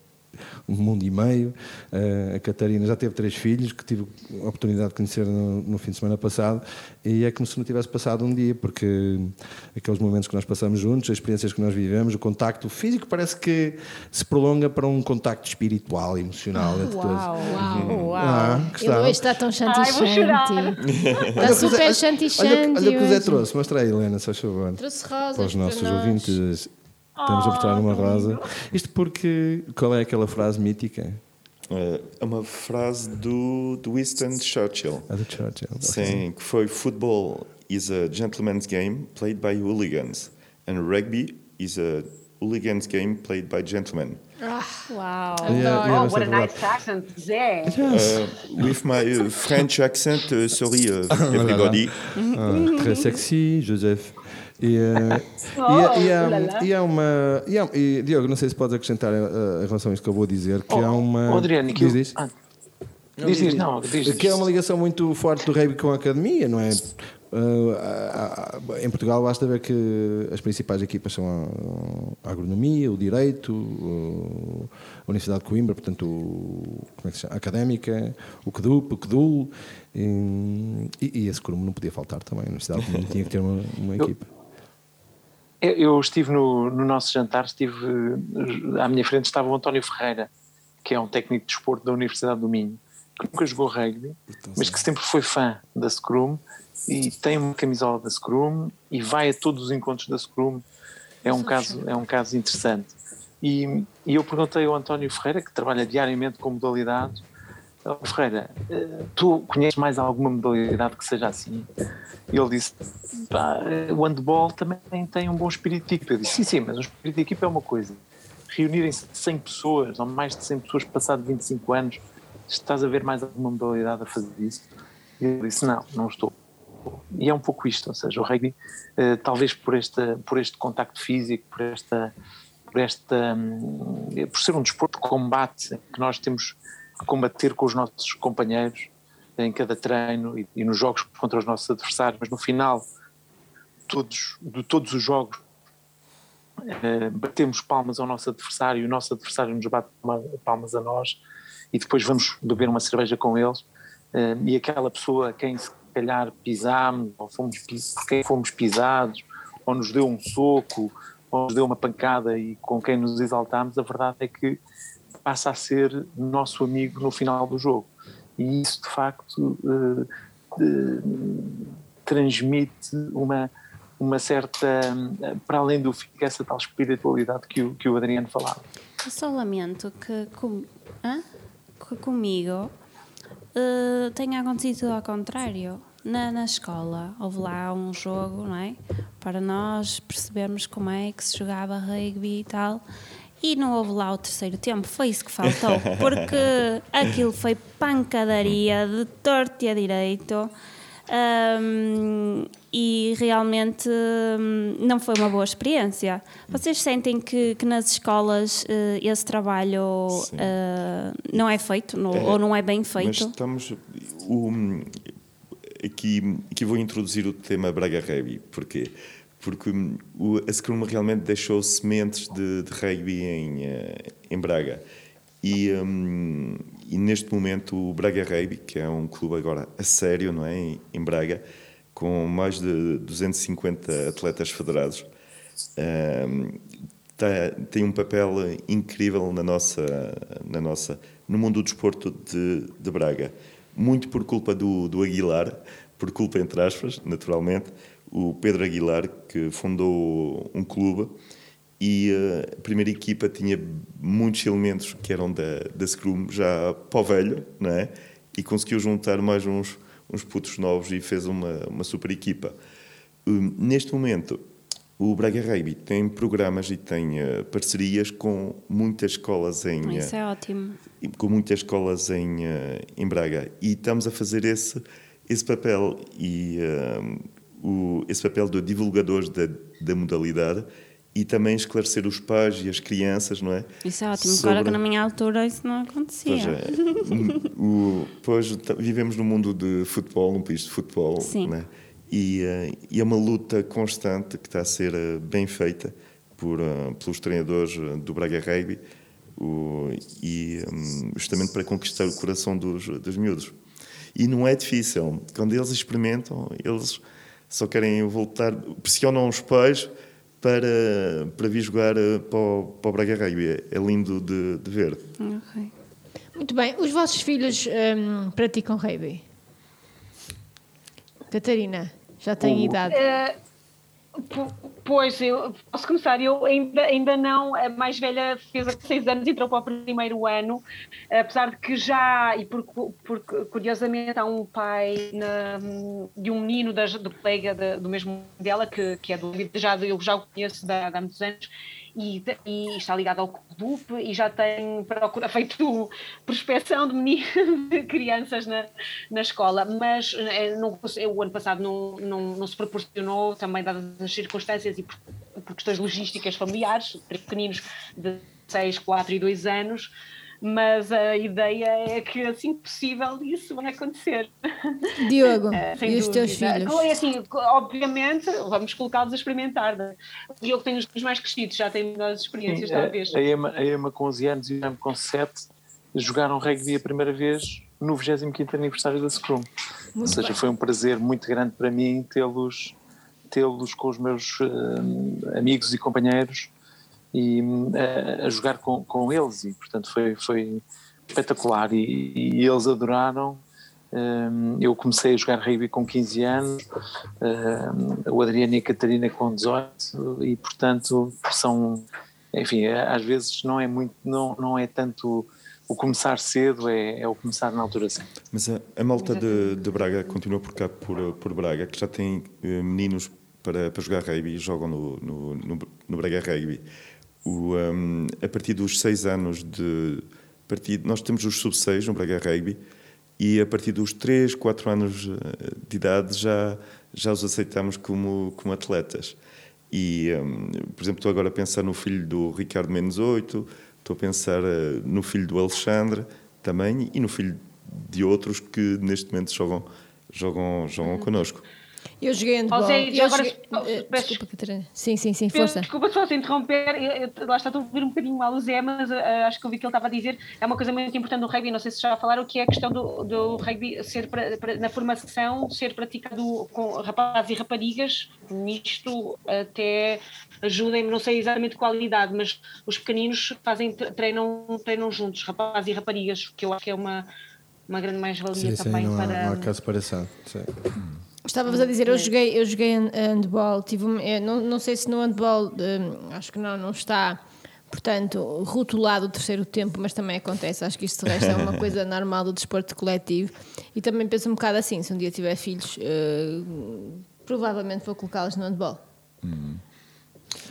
um mundo e meio. Uh, a Catarina já teve três filhos, que tive a oportunidade de conhecer no, no, fim de semana passado, e é como se não tivesse passado um dia, porque aqueles momentos que nós passamos juntos, as experiências que nós vivemos, o contacto físico parece que se prolonga para um contacto espiritual e emocional. Ah, uau, uau, uau. Ah, Ele está tão chanti-chanti. Está super chanti-chanti. Olha, olha o que o Zé trouxe, mostra aí, Helena, se faz favor. Trouxe rosas para os nossos para ouvintes Estamos a mostrar uma rosa. Isto porque. Qual é aquela frase mítica? É uma frase do, do Winston Churchill. Ah, do Churchill. Sim, que foi: Football is a gentleman's game played by hooligans, and rugby is a hooligans game played by gentlemen. Ah, wow. Yeah, yeah, oh, what a nice accent, Zé. Uh, with my uh, French accent, uh, sorry, uh, everybody. ah, très sexy, Joseph. E, uh, oh, e, há, e, há uma. E, há, e, Diogo, não sei se podes acrescentar uh, em relação a isto que eu vou dizer, que oh, há uma. Oh, Adriano, que diz, eu, ah, diz, diz, não, diz, Que é uma ligação muito forte do rugby com a academia, não é? Uh, em Portugal basta ver que as principais equipas são a, agronomia, o direito, a Universidade de Coimbra, portanto, o, como é que se chama? a académica, o CDUP, o CDUL, e, e, esse curso não podia faltar também. A Universidade tinha que ter uma, uma equipa. Eu estive no, no, nosso jantar, estive à minha frente estava o António Ferreira, que é um técnico de desporto da Universidade do Minho, que nunca jogou rugby, então, mas que sempre foi fã da Scrum e tem uma camisola da Scrum e vai a todos os encontros da Scrum. É um caso, é um caso interessante. E, e eu perguntei ao António Ferreira, que trabalha diariamente com modalidades, oh, Ferreira, eh, tu conheces mais alguma modalidade que seja assim? Ele disse: o handball também tem um bom espírito de equipa. Eu disse: sim, sim, mas o espírito de equipa é uma coisa. Reunirem-se 100 pessoas, ou mais de 100 pessoas, passado 25 anos, estás a ver mais alguma modalidade a fazer isso? Ele disse: não, não estou. E é um pouco isto, ou seja, o rugby, eh, talvez por, esta, por este contacto físico, por esta, por esta, hum, por ser um desporto de combate, que nós temos combater com os nossos companheiros, em cada treino e, e, nos jogos contra os nossos adversários, mas no final todos, de todos os jogos eh, batemos palmas ao nosso adversário e o nosso adversário nos bate palmas a nós e depois vamos beber uma cerveja com eles. Eh, e aquela pessoa a quem se calhar pisámos ou fomos, quem fomos pisados ou nos deu um soco ou nos deu uma pancada e com quem nos exaltámos, a verdade é que passa a ser nosso amigo no final do jogo e isso de facto uh, uh, transmite uma, uma certa, para além do essa tal espiritualidade que o, que o Adriano falava. Eu só lamento que, com, que comigo uh, tenha acontecido ao contrário. Na, na escola houve lá um jogo, não é? Para nós percebermos como é que se jogava rugby e tal. E não houve lá o terceiro tempo, foi isso que faltou, porque aquilo foi pancadaria de torto e a direito. Um, e realmente um, não foi uma boa experiência. Vocês sentem que, que nas escolas uh, esse trabalho uh, não é feito no, é, ou não é bem feito? Mas estamos. O, aqui, aqui vou introduzir o tema Braga Rugby. Porquê? Porque o, a Scrum realmente deixou sementes de, de rugby em, eh, em Braga. E, um, e, neste momento o Braga Rugby, que é um clube agora a sério, não é, em, em Braga, com mais de 250 atletas federados, um, tá, tem um papel incrível na nossa, na nossa, no mundo do desporto de, de Braga. Muito por culpa do, do Aguilar, por culpa entre aspas, naturalmente, o Pedro Aguilar, que fundou um clube e eh, a primeira equipa tinha muitos elementos que eram da, da Scrum já o velho, não é? E conseguiu juntar mais uns, uns putos novos e fez uma, uma super equipa. Um, neste momento, o Braga Rugby tem programas e tem uh, parcerias com muitas escolas em. Isso é ótimo. Com muitas escolas em, em Braga. E estamos a fazer esse, esse papel. E o, esse papel de divulgadores da, da modalidade e também esclarecer os pais e as crianças, não é? Isso é ótimo, Sobre... claro que na minha altura isso não acontecia. Pois, é. o, pois vivemos num mundo de futebol, num país de futebol, Sim. É? E, uh, e, é uma luta constante que está a ser uh, bem feita por, uh, pelos treinadores do Braga Rugby o, e um, justamente para conquistar o coração dos, dos miúdos. E não é difícil. Quando eles experimentam, eles só querem voltar, pressionam os pais para, para vir jogar eh, para o, para o Braga Rugby. É, é lindo de, de ver. Okay. Muito bem. Os vossos filhos um, praticam rugby? Catarina, já tem idade? Uh, Pois, eu posso começar. Eu ainda, ainda não, a mais velha fez seis anos entrou para o primeiro ano, apesar de que já, e porque, curiosamente há um pai na, de um menino da, do colega do mesmo dela, que, que é do já eu já o conheço há muitos anos, e, e, está ligado ao CUDUP e já tem procura, feito prospeção de, meninos, de crianças na, na escola, mas é, não, o ano passado não, não, não se proporcionou, também dadas as circunstâncias e por, por questões logísticas familiares, pequeninos de 6, 4 e 2 anos, mas a ideia é que assim que possível isso vai acontecer. Diogo, é, e os teus filhos? É assim, obviamente, vamos colocá-los a experimentar. Né? O Diogo tem os mais crescidos, já tem melhores experiências, Sim, talvez. A Emma, a Emma com 11 anos e o Emma com 7 jogaram rugby a primeira vez no 25 aniversário da Scrum. Muito Ou seja, bem. foi um prazer muito grande para mim tê-los tê-los com os meus uh, amigos e companheiros e a, a jogar com, com eles e portanto foi, foi espetacular e, e eles adoraram um, eu comecei a jogar rugby com 15 anos um, o Adriano e a Catarina com 18 e portanto são enfim, às vezes não é muito não, não é tanto o começar cedo é, é o começar na altura certa. Mas a, a malta de, de, Braga continua por cá, por, por Braga, que já tem uh, meninos para, para jogar rugby e jogam no, no, no, no Braga Rugby. O, um, a partir dos seis anos de. Partir, nós temos os sub-6 no Braga Rugby e a partir dos 3, 4 anos eh, de idade já, já os aceitamos como, como atletas. E, um, por exemplo, estou agora a pensar no filho do Ricardo Menos 8, estou a pensar uh, no filho do Alexandre também e no filho de outros que neste momento jogam, jogam, jogam uhum. connosco. Eu joguei handball. Eu agora, joguei... uh, desculpa, Catarina. Sim, sim, sim, força. Desculpa só se interromper, eu, eu, lá está, estou a ouvir um bocadinho mal o Zé, mas uh, acho que ouvi o que ele estava a dizer. É uma coisa muito importante no rugby, não sei se já falaram, que é a questão do, do rugby ser pra, pra, na formação, ser praticado com rapazes e raparigas. Nisto até ajudem-me, não sei exatamente qual idade, mas os pequeninos fazem, treinam, treinam juntos, rapazes e raparigas, que eu acho que é uma, uma grande mais-valia também sim, não para. Há, não há caso para essa. Sim. Estava-vos a dizer, eu joguei, eu joguei handball, tive, não, não sei se no handball, hum, acho que não, não está, portanto, rotulado o terceiro tempo, mas também acontece, acho que isto de resto é uma coisa normal do desporto coletivo e também penso um bocado assim, se um dia tiver filhos, uh, provavelmente vou colocá-los no handball. Hum.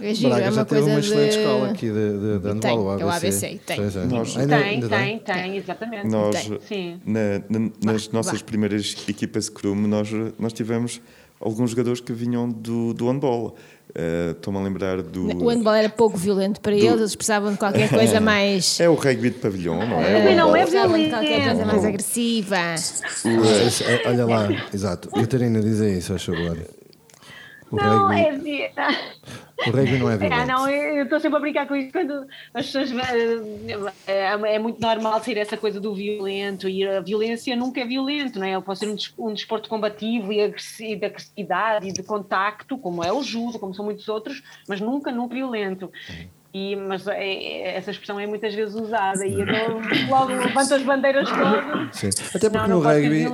É giro, Braga é já uma teve coisa uma excelente de... escola aqui de, de, de Tem, handball, o é o ABC. ABC, tem. Sim, sim. Nós- Ainda- Tem, ainda tem, tem, exatamente. Nós, Tem. Sim. na- na- nas nossas primeiras equipas de Scrum, nós, nós tivemos alguns jogadores que vinham do, do handball. Eh, Estou-me a lembrar do. O handball era pouco violento para eles, eles precisavam de qualquer coisa mais... É o rugby de pavilhão, não é? Também O não é precisavam de qualquer coisa violento. mais agressiva. É, Olha lá, exato. Catarina, diz aí, se faz favor. O Não, rugby, é assim. o rugby não é violento. não, eu estou sempre a brincar com isso quando as pessoas. eh, É, é muito normal ser essa coisa do violento e a violência nunca é violento, não é? Pode ser um, des- desporto combativo e de agressividade e de contacto, como é o judo, como são muitos outros, mas nunca, nunca violento. E, mas é- é- essa expressão é muitas vezes usada e eu logo levanto as bandeiras todas. Sim. Até porque Não, não no rugby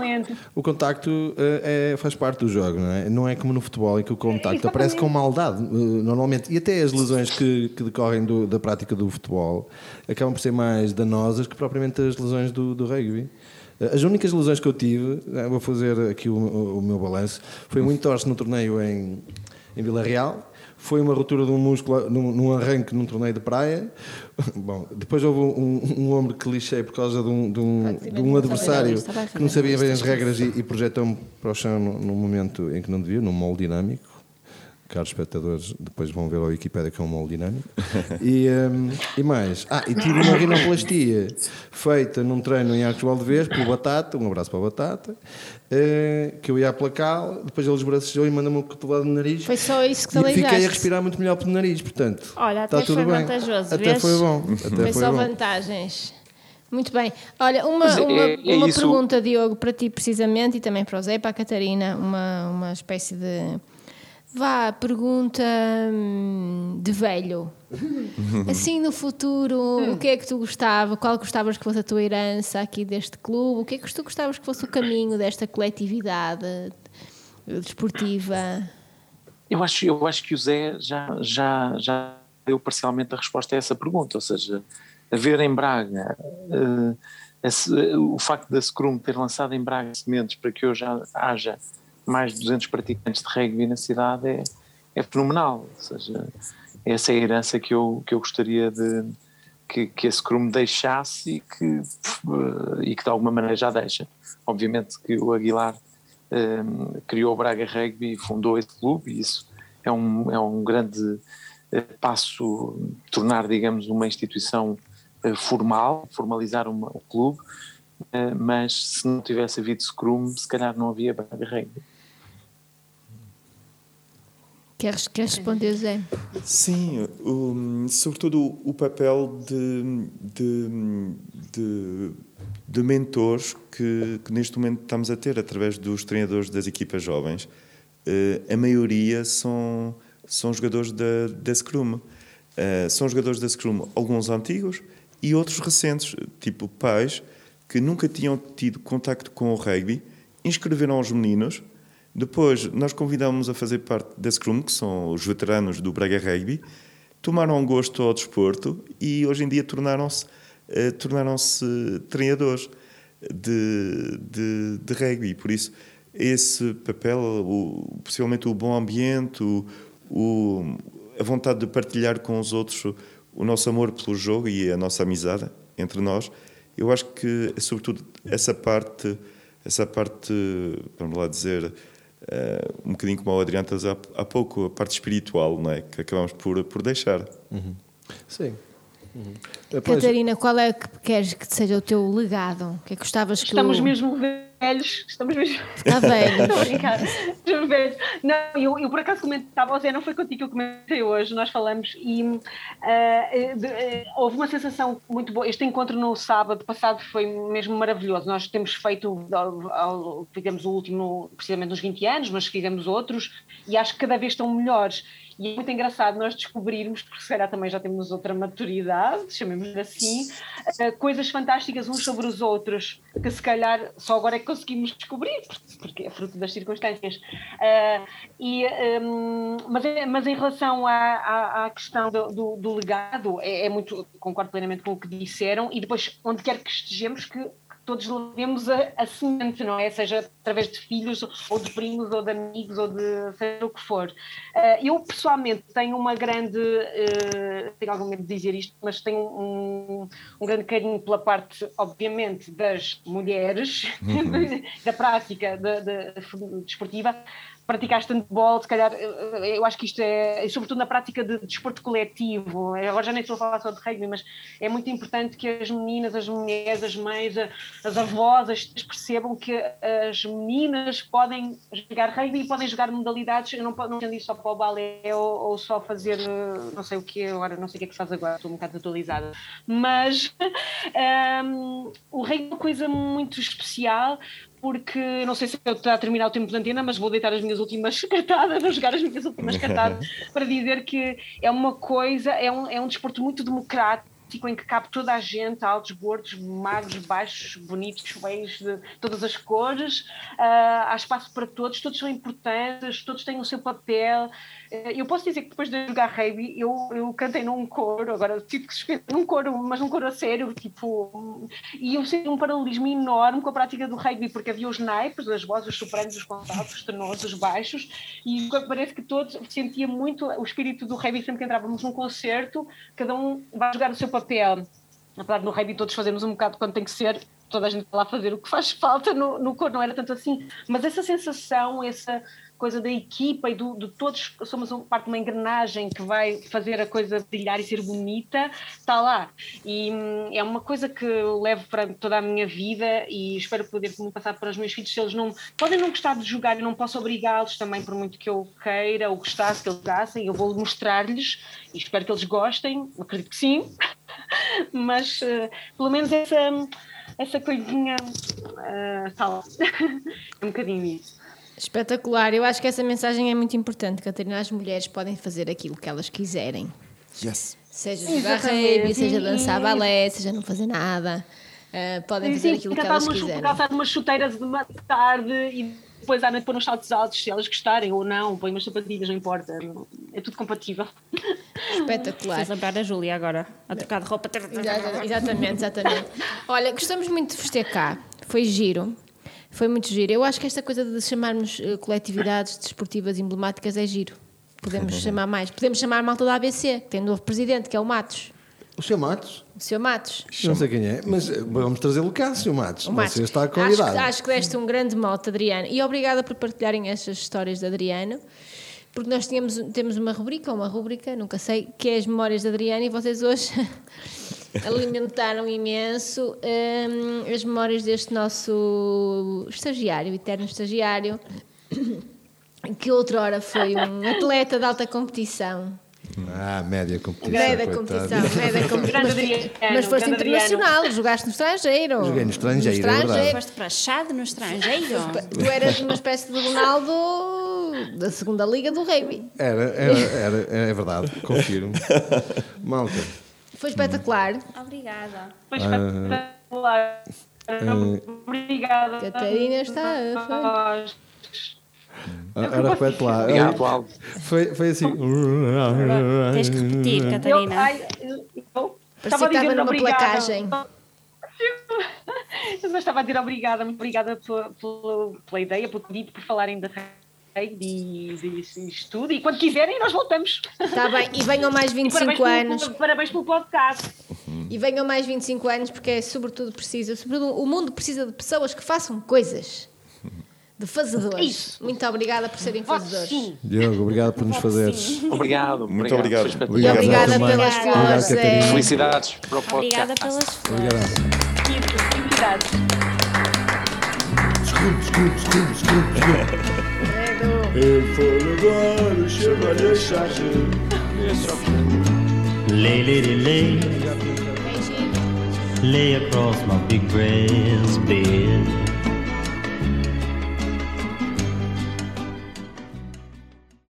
o contacto eh, é, faz parte do jogo, não é? Não é como no futebol em que o contacto Exatamente. aparece com maldade, eh, normalmente. E até as lesões que, que decorrem do- da prática do futebol acabam por ser mais danosas que propriamente as lesões do, do rugby. Eh, As únicas lesões que eu tive, vou fazer aqui o, o- o meu balanço, foi muito torce no torneio em, em Vila Real. Foi uma ruptura de um músculo num, num arranque num torneio de praia. Bom, depois houve um, um ombro que lixei por causa de um, de um, de um adversário que não sabia bem as regras e, e projetou-me para o chão num momento em que não devia, num molde dinâmico. Caros espectadores, depois vão ver a Wikipédia que é um molde dinâmico. E, hum, e mais, ah, e tive uma rinoplastia feita num treino em Arcos Valdevez pelo Batata, um abraço para o Batata, eh, que eu ia aplacá-lo, depois ele esbracejou e mandou-me um cotovelado no nariz. Foi só isso que te E fiquei a respirar muito melhor pelo nariz, portanto. Olha, está até tudo foi bem. vantajoso, Até vês? foi bom. Até Foi foi só bom. vantagens. Muito bem. Olha, uma, é- uma, é uma pergunta, Diogo, para ti precisamente e também para o Zé, para a Catarina, uma, uma espécie de. Vá, pergunta hum, de velho. Assim no futuro, o que é que tu gostava? Qual gostavas que fosse a tua herança aqui deste clube? O que é que tu gostavas que fosse o caminho desta coletividade desportiva? Eu acho, eu acho que o Zé já, já, já deu parcialmente a resposta a essa pergunta, ou seja, haver em Braga esse- o facto da Scrum ter lançado em Braga sementes para que hoje ha- haja mais de 200 praticantes de rugby na cidade é, é fenomenal, ou seja, essa é a herança que eu, que eu gostaria de que, que a Scrum deixasse e que, eh, e que de alguma maneira já deixa. Obviamente que o Aguilar um, criou o Braga Rugby e fundou esse clube e isso é um, é um grande eh, passo tornar, digamos, uma instituição eh, formal, formalizar um clube, eh, mas se não tivesse havido Scrum, se calhar não havia Braga Rugby. Queres, queres responder, Zé? Sim, sobretudo o, papel de, de, de, de mentores que, que neste momento estamos a ter através dos treinadores das equipas jovens. Eh, a maioria são, são jogadores da, da Scrum. Eh, são jogadores da Scrum, alguns antigos e outros recentes, tipo pais que nunca tinham tido contacto com o rugby, inscreveram os meninos depois, nós convidámos a fazer parte da Scrum, que são os veteranos do Braga Rugby, tomaram gosto ao desporto e hoje em dia tornaram-se eh, tornaram-se treinadores de, de, de rugby. Por isso, esse papel, o, possivelmente o bom ambiente, o, o- a vontade de partilhar com os outros o, nosso amor pelo jogo e a nossa amizade entre nós, eu acho que, sobretudo, essa parte, essa parte, vamos lá dizer, um bocadinho como o Adriano estás há, há pouco, a parte espiritual, não é? Que acabamos por, por deixar. Sim. Uhum. Depois- Catarina, qual é que queres que seja o teu legado? O que é que gostavas que Estamos o... mesmo velhos, estamos mesmo. Está velho. Estou a brincar. Estamos velhos. Não, eu, eu por acaso comentava, não foi contigo que eu comentei hoje, nós falamos e ah, de- eh, houve uma sensação muito boa. Este encontro no sábado passado foi mesmo maravilhoso. Nós temos feito, ao- ao- fizemos o último precisamente nos 20 anos, mas fizemos outros e acho que cada vez estão melhores. E é muito engraçado nós descobrirmos, porque se calhar também já temos outra maturidade, chamemos assim, eh, coisas fantásticas uns sobre os outros, que se calhar só agora é que conseguimos descobrir, porque- é fruto das circunstâncias. Eh, e, ehm, mas, é- mas em relação à, à- questão do, do- do legado, é, é muito, concordo plenamente com o que disseram, e depois, onde quer que estejamos, que todos levemos a, a semente, não é? Seja através de filhos, ou de primos, ou de amigos, ou de seja o que for. Uh, eu, pessoalmente, tenho uma grande. Uh, tenho algum medo de dizer isto, mas tenho um, um grande carinho pela parte, obviamente, das mulheres, uhum. da prática de, de, desportiva, praticar handball, se calhar, eu acho que isto é, sobretudo na prática de desporto coletivo, agora já nem estou a falar só de rugby, mas é muito importante que as meninas, as mulheres, as mães, as avós, as percebam que as meninas podem jogar rugby e podem jogar modalidades, eu não, não entendo isso só para o balé ou, ou, só fazer não sei o que, agora não sei o que é que se faz agora, estou um bocado atualizada, mas um, o rugby é uma coisa muito especial porque não sei se eu estou a terminar o tempo de antena, mas vou deitar as minhas últimas cartadas, vou jogar as minhas últimas cartadas para dizer que é uma coisa, é um, é um desporto muito democrático em que cabe toda a gente, altos, gordos, magros, baixos, bonitos, feios, de todas as cores. Uh, há espaço para todos, todos são importantes, todos têm o seu papel. Uh, eu posso dizer que depois de jogar rugby, eu, eu cantei num coro, agora tive que num coro, mas num coro a sério, tipo. E eu senti um paralelismo enorme com a prática do rugby, porque havia os naipes, as vozes, os sopranos, os contraltos, os tenores, os baixos, e parece que todos sentia muito o espírito do rugby sempre que entrávamos num concerto, cada um vai jogar o seu papel. Apesar de no rugby todos fazermos um bocado quando tem que ser, toda a gente está lá a fazer o que faz falta no, no cor, não era tanto assim. Mas essa sensação, essa coisa da equipa e do, de todos somos parte de uma engrenagem que vai fazer a coisa brilhar e ser bonita, está lá. E hum, é uma coisa que eu levo para toda a minha vida e espero poder passar para os meus filhos. Se eles não podem não gostar de jogar, eu não posso obrigá-los também, por muito que eu queira ou gostasse que eles jogassem, eu vou mostrar-lhes e espero que eles gostem, acredito que sim, mas uh, pelo menos essa, essa coisinha uh, está lá. é um bocadinho isso. Espetacular, eu acho que essa mensagem é muito importante, Catarina. As mulheres podem fazer aquilo que elas quiserem. Yes. Seja jogar rugby, seja dançar balé, seja não fazer nada. Uh, podem fazer sim, aquilo que elas quiserem. Calçar umas chuteiras de uma tarde e depois à noite pôr uns saltos altos, se elas gostarem ou não, põe umas sapatilhas, não importa. É tudo compatível. Espetacular. Fez lembrar a Júlia agora, a trocar de roupa. Exatamente, exatamente. Olha, gostamos muito de vos ter cá. Foi giro. Foi muito giro. Eu acho que esta coisa de chamarmos uh, coletividades desportivas emblemáticas é giro. Podemos chamar mais. Podemos chamar a malta da ABC, que tem um novo presidente, que é o Matos. O Sr. Matos? O Sr. Matos. Não sei quem é, mas eh, vamos trazê-lo cá, Sr. Matos. O Matos. Você está convidado. Acho, acho que deste um grande mote, Adriano. E obrigada por partilharem estas histórias de Adriano, porque nós tínhamos, temos uma rubrica, ou uma rubrica, nunca sei, que é as memórias de Adriano, e vocês hoje alimentaram imenso um, as memórias deste nosso estagiário, eterno estagiário, que outrora foi um atleta de alta competição. Ah, média competição. Média competição, média competição. Mas, foste internacional, jogaste no estrangeiro. Joguei no estrangeiro, no estrangeiro. É foste para Chade no estrangeiro. Tu eras uma espécie de Ronaldo da segunda liga do rugby. Era, era, era, é verdade, confirmo. Malta. Foi espetacular. Obrigada. Foi espetacular. Uh, Obrigada. Catarina está a Ora, repete lá. Obrigado, Foi, foi assim. Tens que repetir, Catarina. Eu, ai, eu, estava a dizer numa obrigada. placagem. Eu estava a dizer obrigada, muito obrigada pela, pela, pela ideia, pelo convite, por falarem da de, de estudo e quando quiserem nós voltamos. Está bem, e venham mais 25 e parabéns anos. Pelo, parabéns pelo podcast. E venham mais 25 anos porque é sobretudo preciso, sobretudo o mundo precisa de pessoas que façam coisas. De fazedores. Isso. Muito obrigada por serem fazedores. Sim. Diogo, obrigado por nos fazeres. Obrigado. Muito obrigado. obrigado. E obrigada pelas flores. É. Felicidades para o podcast. Obrigada pelas flores. Obrigado. Felicidades. Lay, lady, lay. Lay across my big brass bed.